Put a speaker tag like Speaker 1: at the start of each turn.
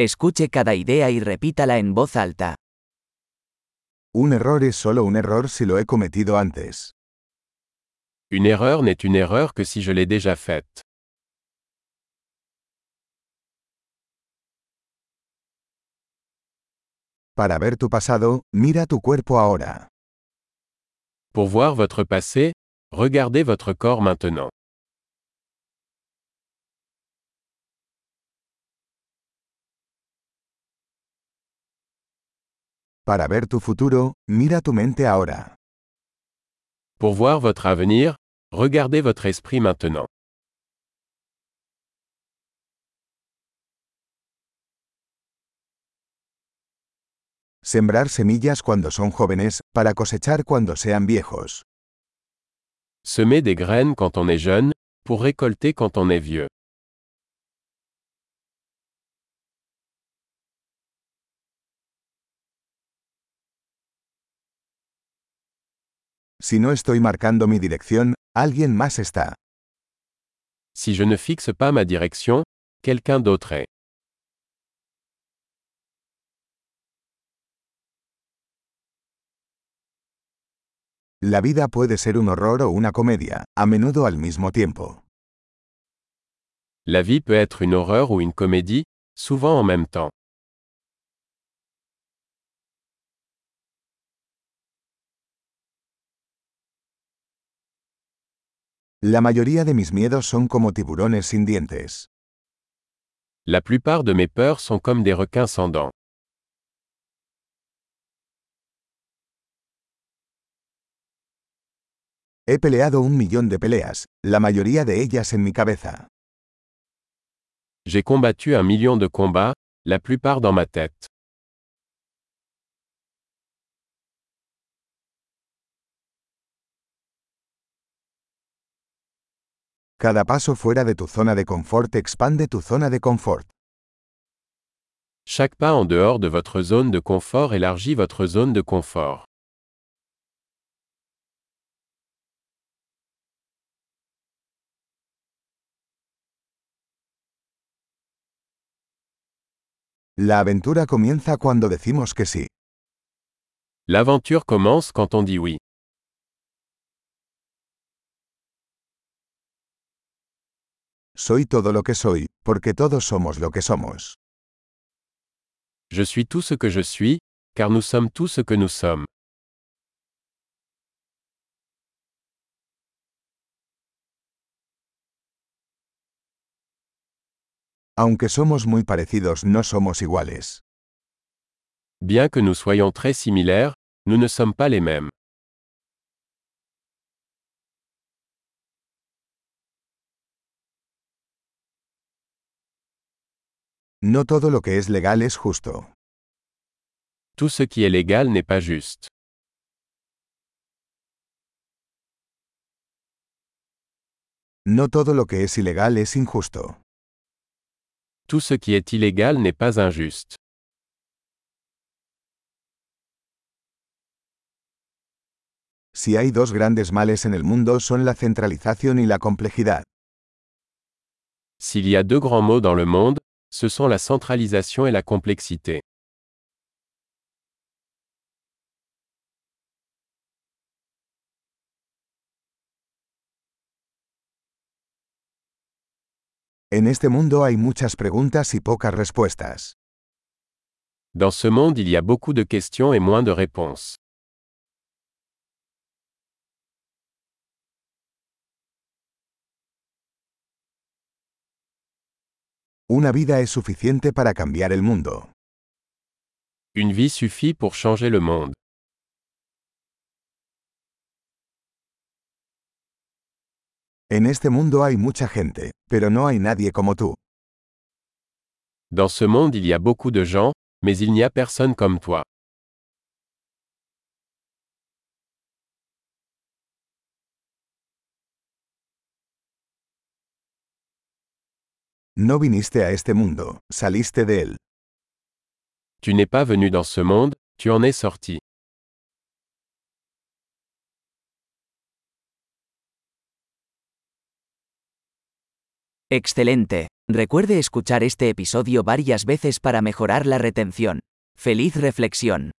Speaker 1: Escuche cada idea y repítala en voz alta.
Speaker 2: Un error es solo un error si lo he cometido antes.
Speaker 3: Une erreur n'est une erreur que si je l'ai déjà faite.
Speaker 2: Para ver tu pasado, mira tu cuerpo ahora.
Speaker 3: Pour voir votre passé, regardez votre corps maintenant.
Speaker 2: Para ver tu futuro, mira tu mente ahora.
Speaker 3: Pour voir votre avenir, regardez votre esprit maintenant.
Speaker 2: Sembrar semillas cuando son jóvenes, para cosechar cuando sean viejos.
Speaker 3: Semer des graines quand on est jeune, pour récolter quand on est vieux.
Speaker 2: Si no estoy marcando mi dirección, alguien más está.
Speaker 3: Si je ne fixe pas ma direction, quelqu'un d'autre est.
Speaker 2: La vida puede ser un horror o una comedia, a menudo al mismo tiempo.
Speaker 3: La vie peut être une horreur ou une comédie, souvent en même temps.
Speaker 2: La mayoría de mis miedos son como tiburones sin dientes.
Speaker 3: La plupart de mes peurs sont comme des requins sans dents.
Speaker 2: He peleado un millón de peleas, la mayoría de ellas en mi cabeza.
Speaker 3: J'ai combattu un million de combats, la plupart dans ma tête.
Speaker 2: Cada paso fuera de tu zona de confort expande tu zona de confort.
Speaker 3: Chaque pas en dehors de votre zone de confort élargit votre zone de confort.
Speaker 2: La aventura comienza cuando decimos que sí.
Speaker 3: L'aventure commence quand on dit oui.
Speaker 2: Soy todo lo que soy, porque todos somos lo que somos.
Speaker 3: Je suis tout ce que je suis, car nous sommes tout ce que nous sommes.
Speaker 2: Aunque somos muy parecidos, no somos iguales.
Speaker 3: Bien que nous soyons très similaires, nous ne sommes pas les mêmes.
Speaker 2: No todo lo que es legal es justo.
Speaker 3: Tout ce qui est légal n'est pas juste.
Speaker 2: No todo lo que es ilegal es injusto.
Speaker 3: Tout ce qui est illégal n'est pas injuste.
Speaker 2: Si hay dos grandes males en el mundo son la centralización y la complejidad.
Speaker 3: S'il y a deux grands mots dans le monde, ce sont la centralisation et la complexité.
Speaker 2: En este mundo hay muchas preguntas y pocas respuestas.
Speaker 3: Dans ce monde il y a beaucoup de questions et moins de réponses.
Speaker 2: Una vida es suficiente para cambiar el mundo.
Speaker 3: Une vie suffit pour changer le monde.
Speaker 2: En este mundo hay mucha gente, pero no hay nadie como tú.
Speaker 3: Dans ce monde il y a beaucoup de gens, mais il n'y a personne comme toi.
Speaker 2: No viniste a este mundo, saliste de él.
Speaker 3: Tu n'es pas venu dans ce monde, tu en es sorti.
Speaker 1: Excelente. Recuerde escuchar este episodio varias veces para mejorar la retención. ¡Feliz reflexión!